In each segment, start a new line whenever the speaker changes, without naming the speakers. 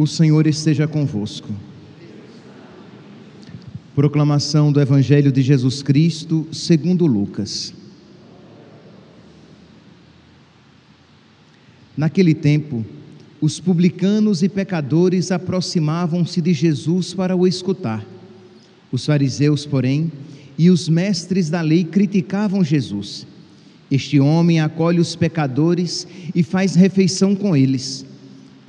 O Senhor esteja convosco. Proclamação do Evangelho de Jesus Cristo, segundo Lucas. Naquele tempo, os publicanos e pecadores aproximavam-se de Jesus para o escutar. Os fariseus, porém, e os mestres da lei criticavam Jesus. Este homem acolhe os pecadores e faz refeição com eles.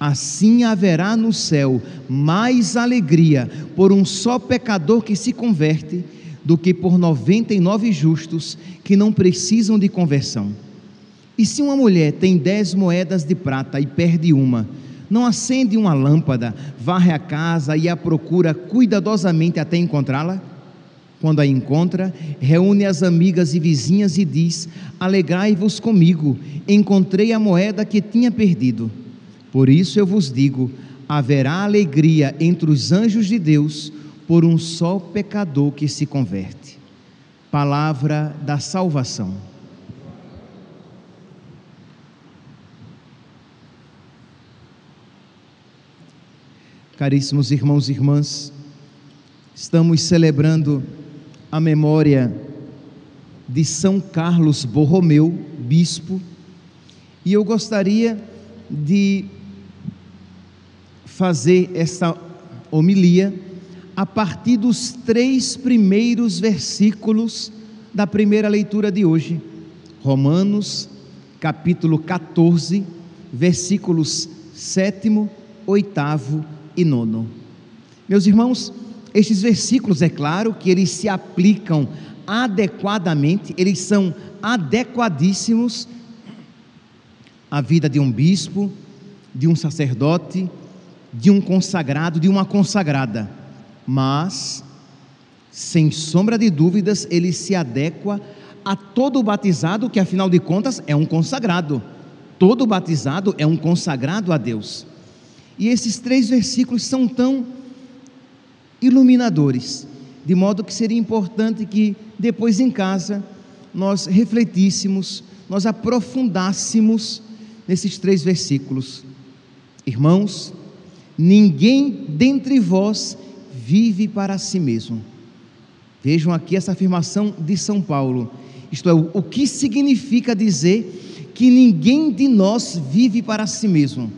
Assim haverá no céu mais alegria por um só pecador que se converte do que por noventa e nove justos que não precisam de conversão. E se uma mulher tem dez moedas de prata e perde uma, não acende uma lâmpada, varre a casa e a procura cuidadosamente até encontrá-la? Quando a encontra, reúne as amigas e vizinhas e diz: Alegrai-vos comigo, encontrei a moeda que tinha perdido. Por isso eu vos digo: haverá alegria entre os anjos de Deus por um só pecador que se converte. Palavra da salvação. Caríssimos irmãos e irmãs, estamos celebrando a memória de São Carlos Borromeu, bispo, e eu gostaria de fazer essa homilia a partir dos três primeiros versículos da primeira leitura de hoje. Romanos, capítulo 14, versículos 7, 8 e 9. Meus irmãos, estes versículos, é claro que eles se aplicam adequadamente, eles são adequadíssimos à vida de um bispo, de um sacerdote, de um consagrado, de uma consagrada, mas, sem sombra de dúvidas, ele se adequa a todo batizado, que afinal de contas é um consagrado. Todo batizado é um consagrado a Deus. E esses três versículos são tão iluminadores, de modo que seria importante que depois em casa nós refletíssemos, nós aprofundássemos nesses três versículos. Irmãos, Ninguém dentre vós vive para si mesmo. Vejam aqui essa afirmação de São Paulo. Isto é, o que significa dizer que ninguém de nós vive para si mesmo?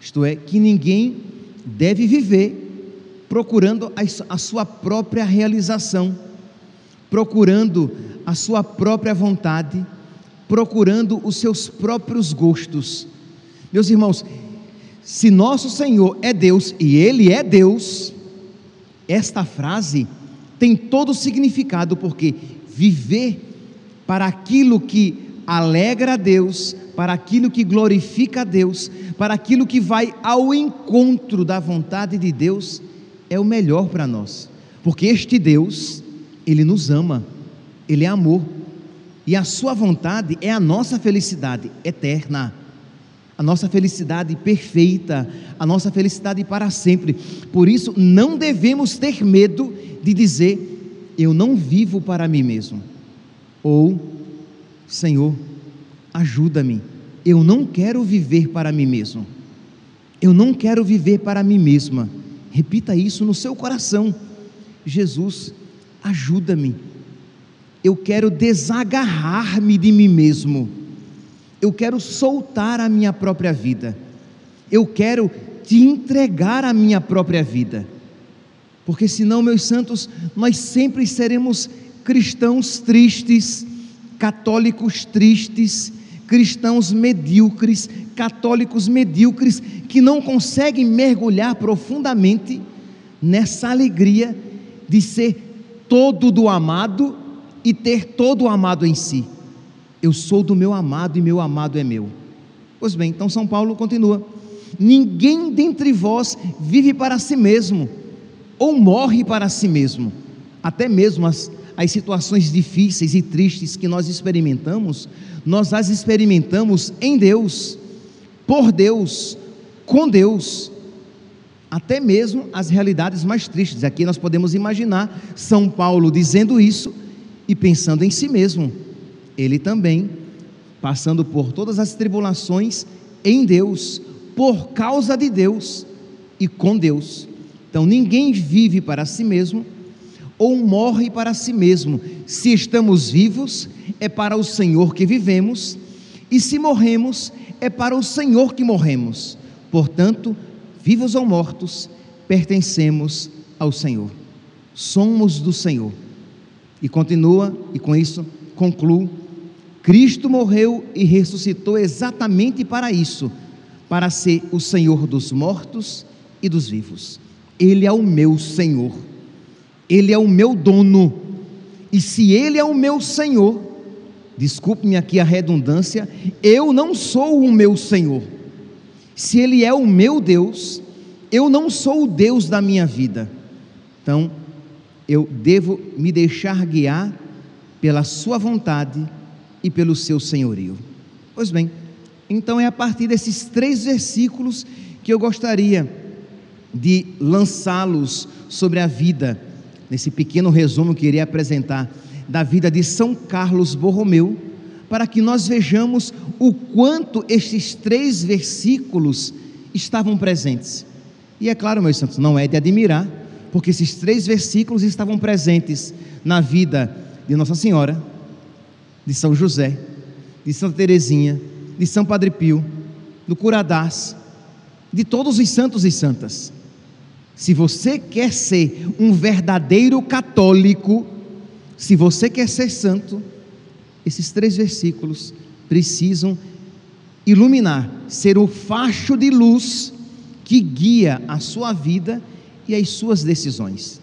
Isto é, que ninguém deve viver procurando a sua própria realização, procurando a sua própria vontade, procurando os seus próprios gostos. Meus irmãos, se nosso Senhor é Deus e Ele é Deus, esta frase tem todo o significado, porque viver para aquilo que alegra a Deus, para aquilo que glorifica a Deus, para aquilo que vai ao encontro da vontade de Deus, é o melhor para nós, porque este Deus, Ele nos ama, Ele é amor, e a Sua vontade é a nossa felicidade eterna a nossa felicidade perfeita, a nossa felicidade para sempre. Por isso, não devemos ter medo de dizer: Eu não vivo para mim mesmo. Ou, Senhor, ajuda-me, eu não quero viver para mim mesmo. Eu não quero viver para mim mesma. Repita isso no seu coração. Jesus, ajuda-me. Eu quero desagarrar-me de mim mesmo eu quero soltar a minha própria vida, eu quero te entregar a minha própria vida, porque senão, meus santos, nós sempre seremos cristãos tristes, católicos tristes, cristãos medíocres, católicos medíocres, que não conseguem mergulhar profundamente nessa alegria de ser todo do amado e ter todo o amado em si. Eu sou do meu amado e meu amado é meu. Pois bem, então São Paulo continua. Ninguém dentre vós vive para si mesmo, ou morre para si mesmo. Até mesmo as, as situações difíceis e tristes que nós experimentamos, nós as experimentamos em Deus, por Deus, com Deus. Até mesmo as realidades mais tristes. Aqui nós podemos imaginar São Paulo dizendo isso e pensando em si mesmo. Ele também passando por todas as tribulações em Deus, por causa de Deus e com Deus. Então ninguém vive para si mesmo ou morre para si mesmo. Se estamos vivos, é para o Senhor que vivemos, e se morremos, é para o Senhor que morremos. Portanto, vivos ou mortos, pertencemos ao Senhor. Somos do Senhor. E continua, e com isso concluo: Cristo morreu e ressuscitou exatamente para isso, para ser o Senhor dos mortos e dos vivos. Ele é o meu Senhor. Ele é o meu dono. E se Ele é o meu Senhor, desculpe-me aqui a redundância, eu não sou o meu Senhor. Se Ele é o meu Deus, eu não sou o Deus da minha vida. Então, eu devo me deixar guiar pela Sua vontade e pelo Seu senhorio. Pois bem, então é a partir desses três versículos que eu gostaria de lançá-los sobre a vida nesse pequeno resumo que irei apresentar da vida de São Carlos Borromeu, para que nós vejamos o quanto estes três versículos estavam presentes. E é claro, meus santos, não é de admirar, porque esses três versículos estavam presentes na vida de Nossa Senhora, de São José, de Santa Teresinha, de São Padre Pio, do Curadás, de todos os santos e santas. Se você quer ser um verdadeiro católico, se você quer ser santo, esses três versículos precisam iluminar, ser o facho de luz que guia a sua vida e as suas decisões.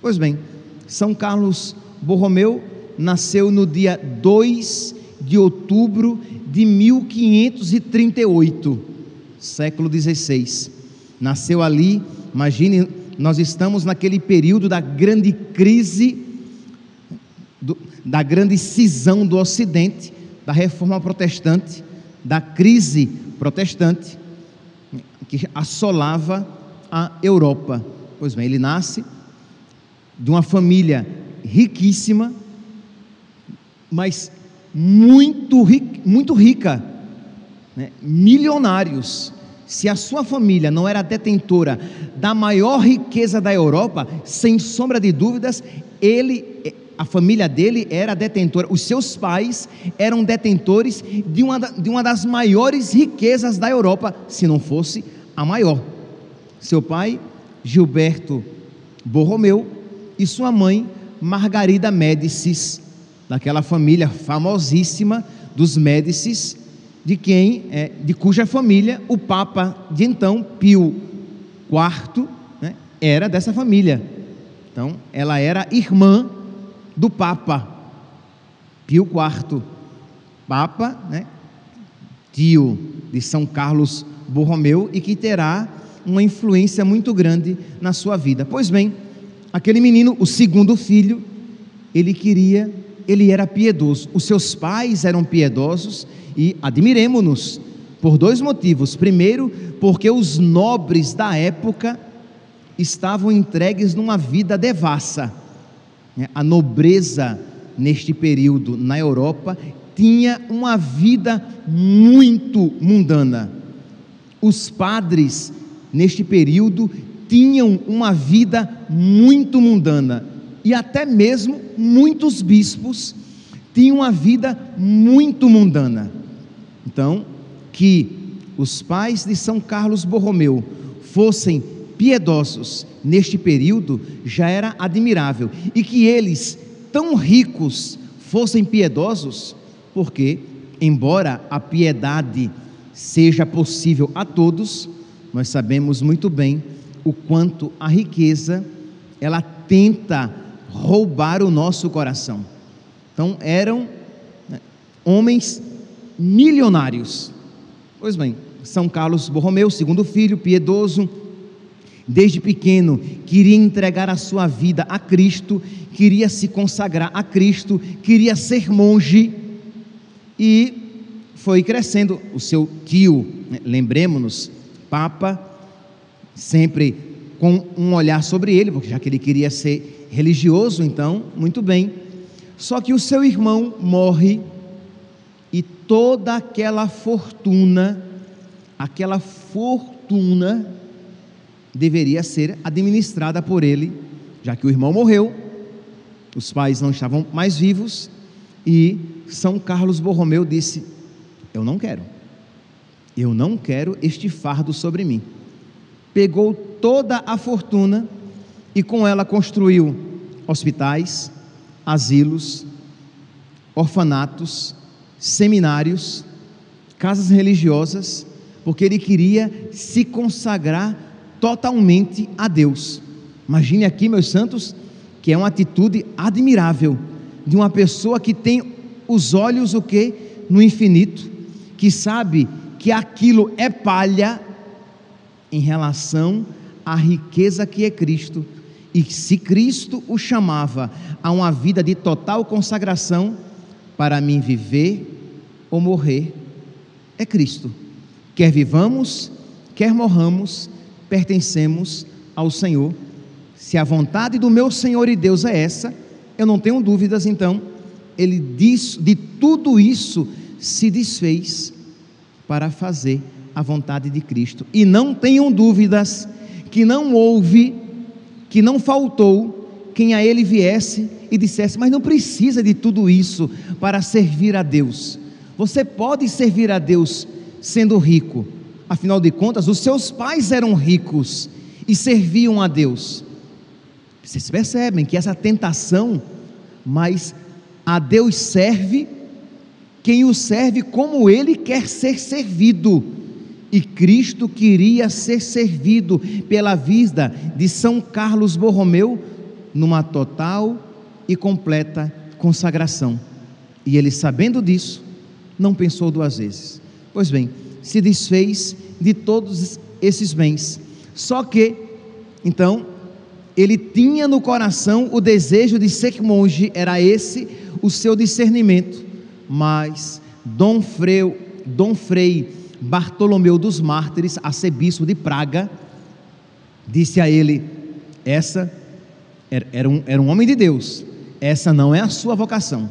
Pois bem, São Carlos Borromeu nasceu no dia 2 de outubro de 1538, século 16. Nasceu ali Imagine, nós estamos naquele período da grande crise, do, da grande cisão do Ocidente, da reforma protestante, da crise protestante, que assolava a Europa. Pois bem, ele nasce de uma família riquíssima, mas muito, muito rica, né? milionários se a sua família não era detentora da maior riqueza da Europa, sem sombra de dúvidas, ele, a família dele era detentora, os seus pais eram detentores de uma, de uma das maiores riquezas da Europa, se não fosse a maior. Seu pai, Gilberto Borromeu, e sua mãe, Margarida Médicis, daquela família famosíssima dos Médicis de quem, é, de cuja família o Papa de então, Pio IV, né, era dessa família. Então, ela era irmã do Papa Pio IV, Papa, né, tio de São Carlos Borromeu e que terá uma influência muito grande na sua vida. Pois bem, aquele menino, o segundo filho, ele queria, ele era piedoso. Os seus pais eram piedosos e admiremos-nos por dois motivos. Primeiro, porque os nobres da época estavam entregues numa vida devassa. Né? A nobreza neste período na Europa tinha uma vida muito mundana. Os padres neste período tinham uma vida muito mundana e até mesmo muitos bispos tinham uma vida muito mundana. Então, que os pais de São Carlos Borromeu fossem piedosos neste período já era admirável, e que eles, tão ricos, fossem piedosos, porque, embora a piedade seja possível a todos, nós sabemos muito bem o quanto a riqueza ela tenta roubar o nosso coração. Então, eram né, homens milionários. Pois bem, São Carlos Borromeu, segundo filho, piedoso, desde pequeno, queria entregar a sua vida a Cristo, queria se consagrar a Cristo, queria ser monge e foi crescendo. O seu tio, né, lembremos-nos, Papa, sempre com um olhar sobre ele, porque já que ele queria ser religioso, então, muito bem. Só que o seu irmão morre e toda aquela fortuna aquela fortuna deveria ser administrada por ele, já que o irmão morreu, os pais não estavam mais vivos, e São Carlos Borromeu disse: Eu não quero, eu não quero este fardo sobre mim. Pegou toda a fortuna e com ela construiu hospitais, asilos, orfanatos, seminários, casas religiosas porque ele queria se consagrar totalmente a Deus. Imagine aqui, meus santos, que é uma atitude admirável de uma pessoa que tem os olhos o que no infinito, que sabe que aquilo é palha em relação à riqueza que é Cristo. E se Cristo o chamava a uma vida de total consagração, para mim viver ou morrer é Cristo. Quer vivamos, quer morramos, pertencemos ao Senhor. Se a vontade do meu Senhor e Deus é essa, eu não tenho dúvidas, então, ele diz, de tudo isso se desfez para fazer a vontade de Cristo. E não tenham dúvidas que não houve, que não faltou quem a ele viesse e dissesse: Mas não precisa de tudo isso para servir a Deus. Você pode servir a Deus sendo rico. Afinal de contas, os seus pais eram ricos e serviam a Deus. Vocês percebem que essa tentação, mas a Deus serve quem o serve como ele quer ser servido. E Cristo queria ser servido pela vida de São Carlos Borromeu numa total e completa consagração. E ele, sabendo disso, não pensou duas vezes. Pois bem, se desfez de todos esses bens. Só que, então, ele tinha no coração o desejo de ser monge, era esse o seu discernimento. Mas Dom Frei, Dom Frei Bartolomeu dos Mártires, arcebispo de Praga, disse a ele: essa era um, era um homem de Deus, essa não é a sua vocação.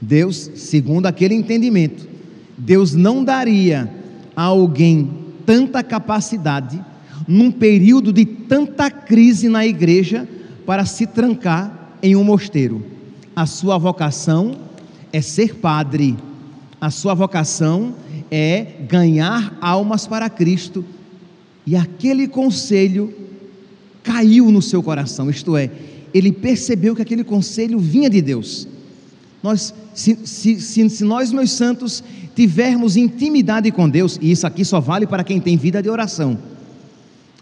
Deus, segundo aquele entendimento, Deus não daria a alguém tanta capacidade, num período de tanta crise na igreja, para se trancar em um mosteiro. A sua vocação é ser padre, a sua vocação é ganhar almas para Cristo. E aquele conselho caiu no seu coração, isto é, ele percebeu que aquele conselho vinha de Deus. Nós, se, se, se, se nós, meus santos, tivermos intimidade com Deus, e isso aqui só vale para quem tem vida de oração,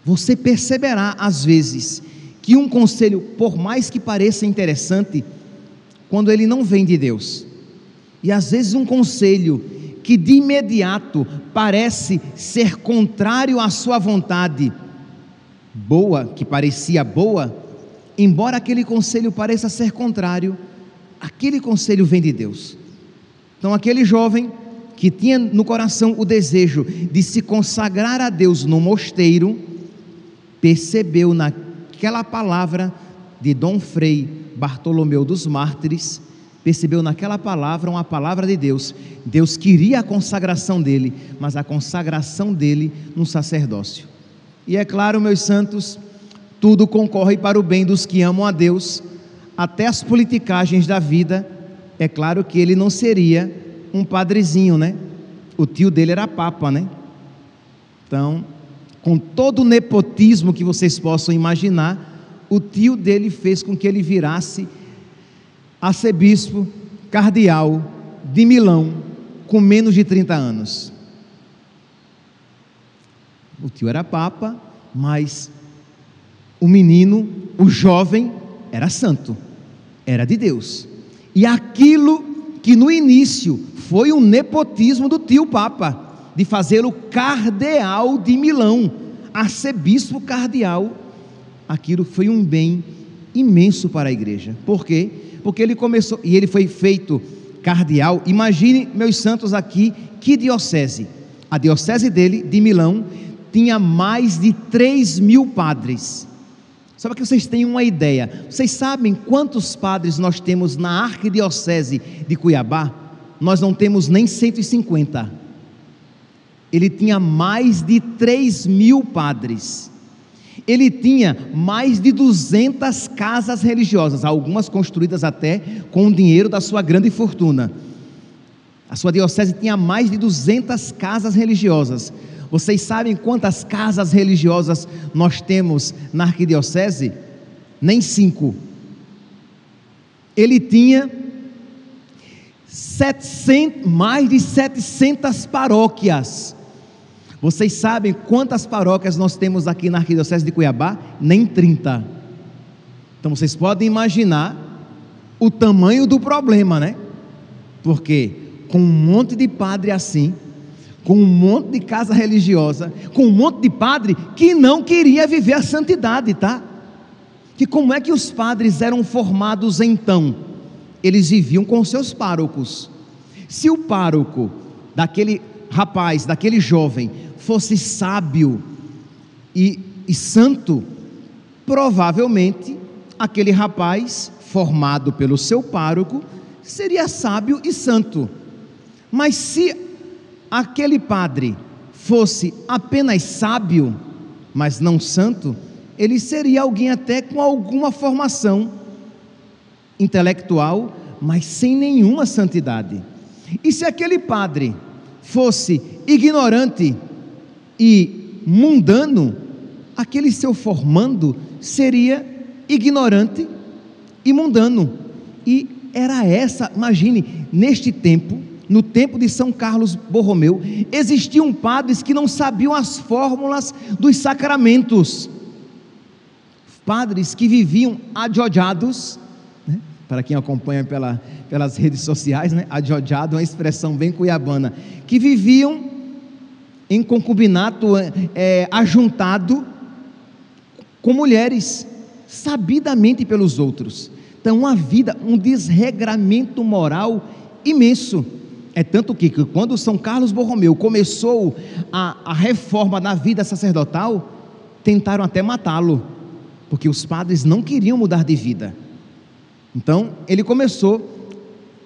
você perceberá às vezes que um conselho, por mais que pareça interessante, quando ele não vem de Deus, e às vezes um conselho que de imediato parece ser contrário à sua vontade, boa, que parecia boa, embora aquele conselho pareça ser contrário, aquele conselho vem de Deus. Então, aquele jovem que tinha no coração o desejo de se consagrar a Deus no mosteiro, percebeu naquela palavra de Dom Frei Bartolomeu dos Mártires, percebeu naquela palavra uma palavra de Deus. Deus queria a consagração dele, mas a consagração dele no sacerdócio. E é claro, meus santos, tudo concorre para o bem dos que amam a Deus, até as politicagens da vida. É claro que ele não seria um padrezinho, né? O tio dele era papa, né? Então, com todo o nepotismo que vocês possam imaginar, o tio dele fez com que ele virasse arcebispo cardeal de Milão com menos de 30 anos. O tio era papa, mas o menino, o jovem, era santo, era de Deus. E aquilo que no início foi um nepotismo do tio Papa, de fazê-lo cardeal de Milão, arcebispo cardeal. Aquilo foi um bem imenso para a igreja. Por quê? Porque ele começou, e ele foi feito cardeal. Imagine, meus santos, aqui, que diocese. A diocese dele, de Milão, tinha mais de 3 mil padres. Só para que vocês tenham uma ideia, vocês sabem quantos padres nós temos na arquidiocese de Cuiabá? Nós não temos nem 150. Ele tinha mais de 3 mil padres. Ele tinha mais de 200 casas religiosas, algumas construídas até com o dinheiro da sua grande fortuna. A sua diocese tinha mais de 200 casas religiosas. Vocês sabem quantas casas religiosas nós temos na arquidiocese? Nem cinco. Ele tinha 700, mais de 700 paróquias. Vocês sabem quantas paróquias nós temos aqui na Arquidiocese de Cuiabá? Nem 30. Então vocês podem imaginar o tamanho do problema, né? Porque com um monte de padre assim, com um monte de casa religiosa, com um monte de padre que não queria viver a santidade, tá? Que como é que os padres eram formados então? Eles viviam com seus párocos. Se o pároco daquele rapaz, daquele jovem, fosse sábio e, e santo, provavelmente aquele rapaz, formado pelo seu pároco, seria sábio e santo. Mas se aquele padre fosse apenas sábio, mas não santo, ele seria alguém até com alguma formação intelectual, mas sem nenhuma santidade. E se aquele padre fosse ignorante, e mundano, aquele seu formando seria ignorante e mundano. E era essa, imagine, neste tempo, no tempo de São Carlos Borromeu, existiam padres que não sabiam as fórmulas dos sacramentos. Padres que viviam adiodados, né? para quem acompanha pela, pelas redes sociais, né? adiodado é uma expressão bem cuiabana, que viviam em concubinato é, ajuntado com mulheres, sabidamente pelos outros. Então, uma vida, um desregramento moral imenso. É tanto que, que quando São Carlos Borromeu começou a, a reforma na vida sacerdotal, tentaram até matá-lo, porque os padres não queriam mudar de vida. Então, ele começou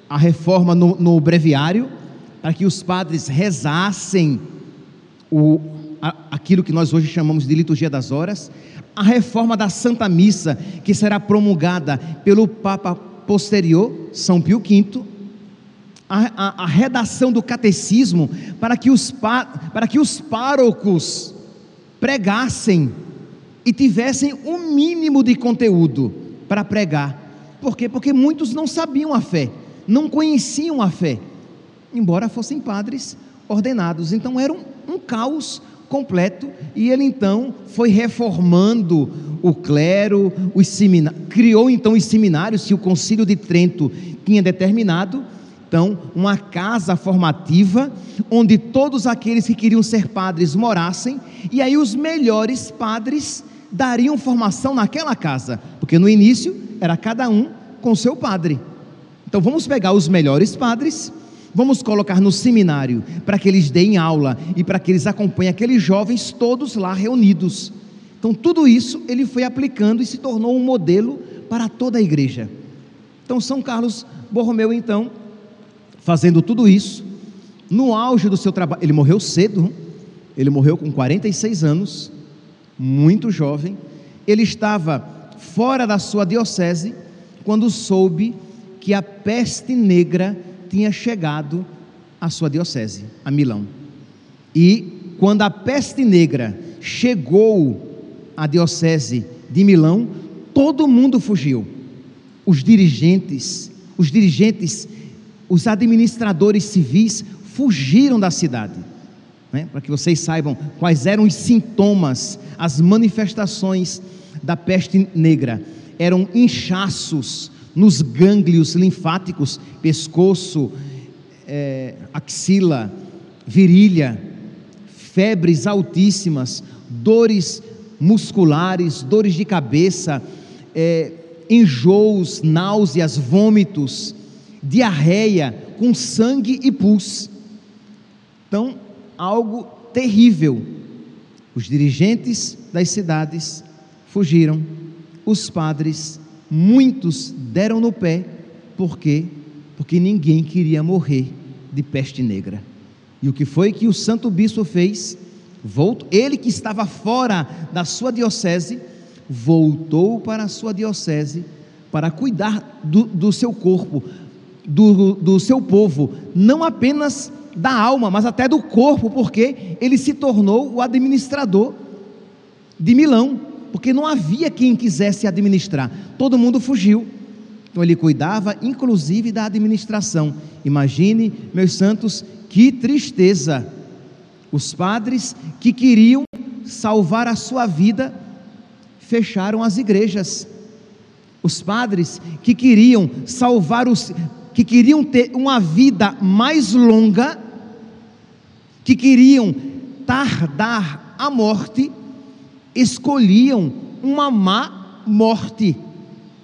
a reforma no, no breviário, para que os padres rezassem o, a, aquilo que nós hoje chamamos de liturgia das horas, a reforma da Santa Missa, que será promulgada pelo Papa posterior, São Pio V, a, a, a redação do catecismo para que, os, para que os párocos pregassem e tivessem o um mínimo de conteúdo para pregar. Por quê? Porque muitos não sabiam a fé, não conheciam a fé, embora fossem padres ordenados. Então era um, caos completo e ele então foi reformando o clero, os seminários, criou então os seminários que o Concílio de Trento tinha determinado. Então, uma casa formativa onde todos aqueles que queriam ser padres morassem, e aí os melhores padres dariam formação naquela casa, porque no início era cada um com seu padre. Então vamos pegar os melhores padres Vamos colocar no seminário para que eles deem aula e para que eles acompanhem aqueles jovens todos lá reunidos. Então, tudo isso ele foi aplicando e se tornou um modelo para toda a igreja. Então, São Carlos Borromeu, então, fazendo tudo isso, no auge do seu trabalho, ele morreu cedo, ele morreu com 46 anos, muito jovem. Ele estava fora da sua diocese quando soube que a peste negra tinha chegado à sua diocese, a Milão. E quando a peste negra chegou à diocese de Milão, todo mundo fugiu. Os dirigentes, os dirigentes, os administradores civis fugiram da cidade. Né? Para que vocês saibam quais eram os sintomas, as manifestações da peste negra. Eram inchaços, nos gânglios linfáticos, pescoço, é, axila, virilha, febres altíssimas, dores musculares, dores de cabeça, é, enjoos, náuseas, vômitos, diarreia, com sangue e pus. Então, algo terrível. Os dirigentes das cidades fugiram, os padres, muitos deram no pé, por quê? Porque ninguém queria morrer de peste negra. E o que foi que o santo bispo fez? Voltou, ele que estava fora da sua diocese, voltou para a sua diocese para cuidar do, do seu corpo, do, do seu povo, não apenas da alma, mas até do corpo, porque ele se tornou o administrador de Milão, porque não havia quem quisesse administrar, todo mundo fugiu. Então ele cuidava inclusive da administração. Imagine, meus santos, que tristeza. Os padres que queriam salvar a sua vida fecharam as igrejas. Os padres que queriam salvar os que queriam ter uma vida mais longa, que queriam tardar a morte, escolhiam uma má morte.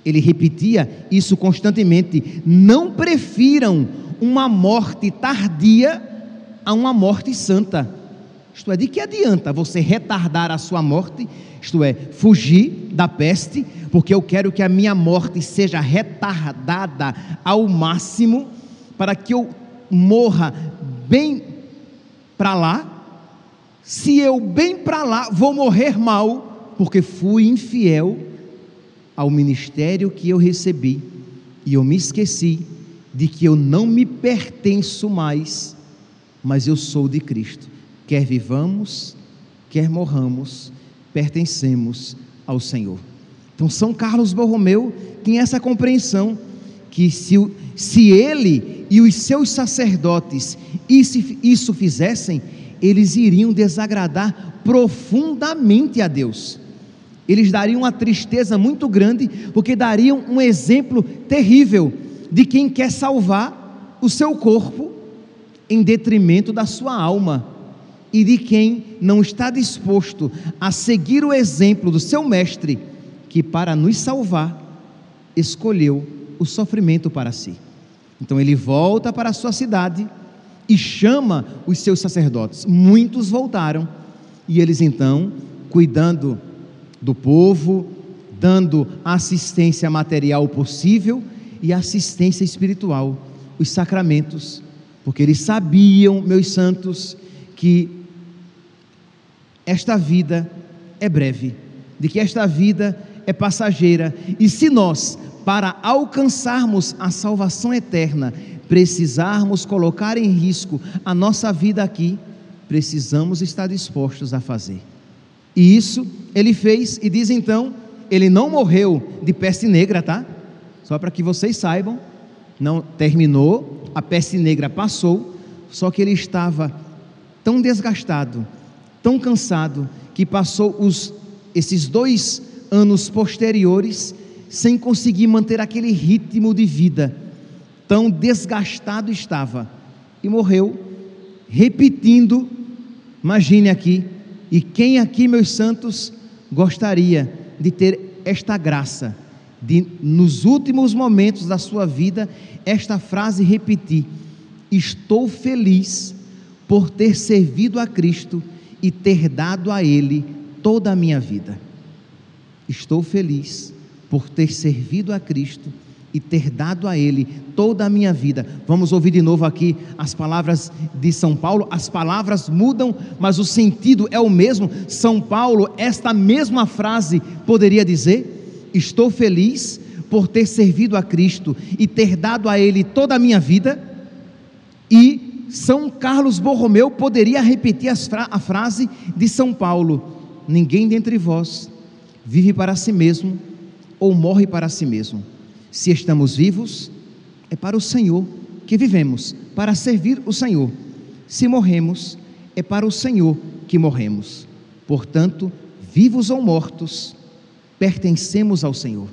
Ele repetia isso constantemente: não prefiram uma morte tardia a uma morte santa. Isto é, de que adianta você retardar a sua morte, isto é, fugir da peste, porque eu quero que a minha morte seja retardada ao máximo, para que eu morra bem para lá. Se eu bem para lá vou morrer mal, porque fui infiel ao ministério que eu recebi e eu me esqueci de que eu não me pertenço mais, mas eu sou de Cristo. Quer vivamos, quer morramos, pertencemos ao Senhor. Então, São Carlos Borromeu tinha essa compreensão que se, se ele e os seus sacerdotes isso, isso fizessem, eles iriam desagradar profundamente a Deus. Eles dariam uma tristeza muito grande, porque dariam um exemplo terrível de quem quer salvar o seu corpo em detrimento da sua alma e de quem não está disposto a seguir o exemplo do seu mestre, que para nos salvar escolheu o sofrimento para si. Então ele volta para a sua cidade e chama os seus sacerdotes. Muitos voltaram e eles então, cuidando do povo, dando assistência material possível e assistência espiritual, os sacramentos, porque eles sabiam, meus santos, que esta vida é breve, de que esta vida é passageira, e se nós, para alcançarmos a salvação eterna, precisarmos colocar em risco a nossa vida aqui, precisamos estar dispostos a fazer. E isso ele fez, e diz então, ele não morreu de peste negra, tá? Só para que vocês saibam, não terminou, a peste negra passou, só que ele estava tão desgastado, tão cansado que passou os, esses dois anos posteriores sem conseguir manter aquele ritmo de vida, tão desgastado estava, e morreu, repetindo, imagine aqui, e quem aqui, meus santos, gostaria de ter esta graça, de nos últimos momentos da sua vida, esta frase repetir: Estou feliz por ter servido a Cristo e ter dado a Ele toda a minha vida. Estou feliz por ter servido a Cristo e ter dado a Ele toda a minha vida. Vamos ouvir de novo aqui as palavras de São Paulo. As palavras mudam, mas o sentido é o mesmo. São Paulo, esta mesma frase poderia dizer: Estou feliz por ter servido a Cristo e ter dado a Ele toda a minha vida e são Carlos Borromeu poderia repetir a frase de São Paulo: Ninguém dentre vós vive para si mesmo ou morre para si mesmo. Se estamos vivos, é para o Senhor que vivemos, para servir o Senhor. Se morremos, é para o Senhor que morremos. Portanto, vivos ou mortos, pertencemos ao Senhor.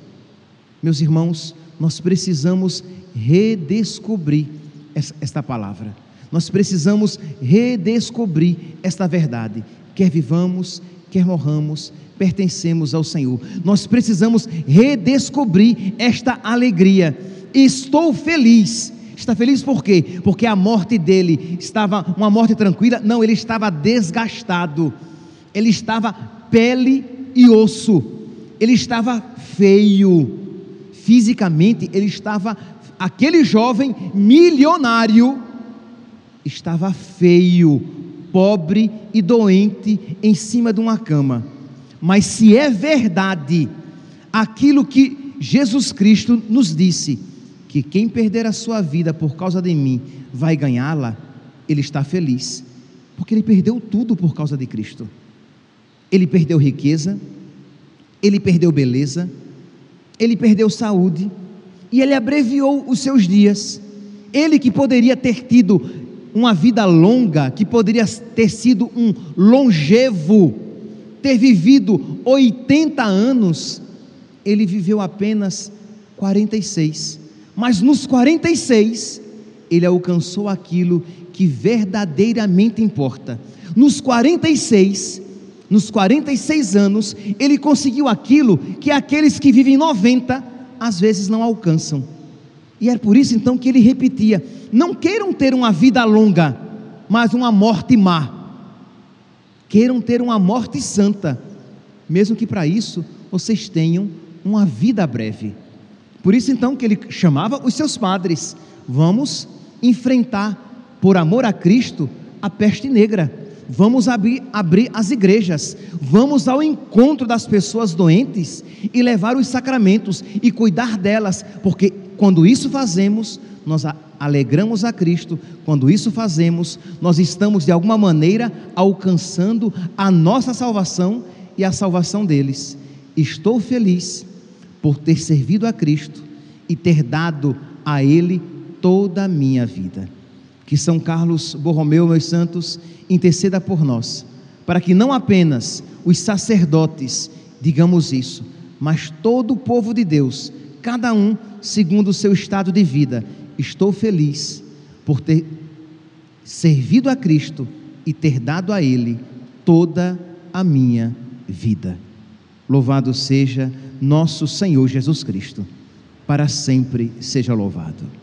Meus irmãos, nós precisamos redescobrir esta palavra Nós precisamos redescobrir esta verdade. Quer vivamos, quer morramos, pertencemos ao Senhor. Nós precisamos redescobrir esta alegria. Estou feliz. Está feliz por quê? Porque a morte dele estava uma morte tranquila? Não, ele estava desgastado. Ele estava pele e osso. Ele estava feio. Fisicamente, ele estava aquele jovem milionário estava feio, pobre e doente em cima de uma cama. Mas se é verdade aquilo que Jesus Cristo nos disse, que quem perder a sua vida por causa de mim vai ganhá-la, ele está feliz, porque ele perdeu tudo por causa de Cristo. Ele perdeu riqueza, ele perdeu beleza, ele perdeu saúde e ele abreviou os seus dias. Ele que poderia ter tido uma vida longa, que poderia ter sido um longevo, ter vivido 80 anos, ele viveu apenas 46. Mas nos 46, ele alcançou aquilo que verdadeiramente importa. Nos 46, nos 46 anos, ele conseguiu aquilo que aqueles que vivem 90 às vezes não alcançam. E é por isso então que ele repetia: não queiram ter uma vida longa, mas uma morte má. Queiram ter uma morte santa, mesmo que para isso vocês tenham uma vida breve. Por isso então que ele chamava os seus padres: vamos enfrentar, por amor a Cristo, a peste negra. Vamos abrir, abrir as igrejas, vamos ao encontro das pessoas doentes e levar os sacramentos e cuidar delas, porque quando isso fazemos, nós alegramos a Cristo, quando isso fazemos, nós estamos de alguma maneira alcançando a nossa salvação e a salvação deles. Estou feliz por ter servido a Cristo e ter dado a Ele toda a minha vida. Que São Carlos Borromeu, meus santos, interceda por nós, para que não apenas os sacerdotes digamos isso, mas todo o povo de Deus, cada um segundo o seu estado de vida, estou feliz por ter servido a Cristo e ter dado a Ele toda a minha vida. Louvado seja nosso Senhor Jesus Cristo, para sempre seja louvado.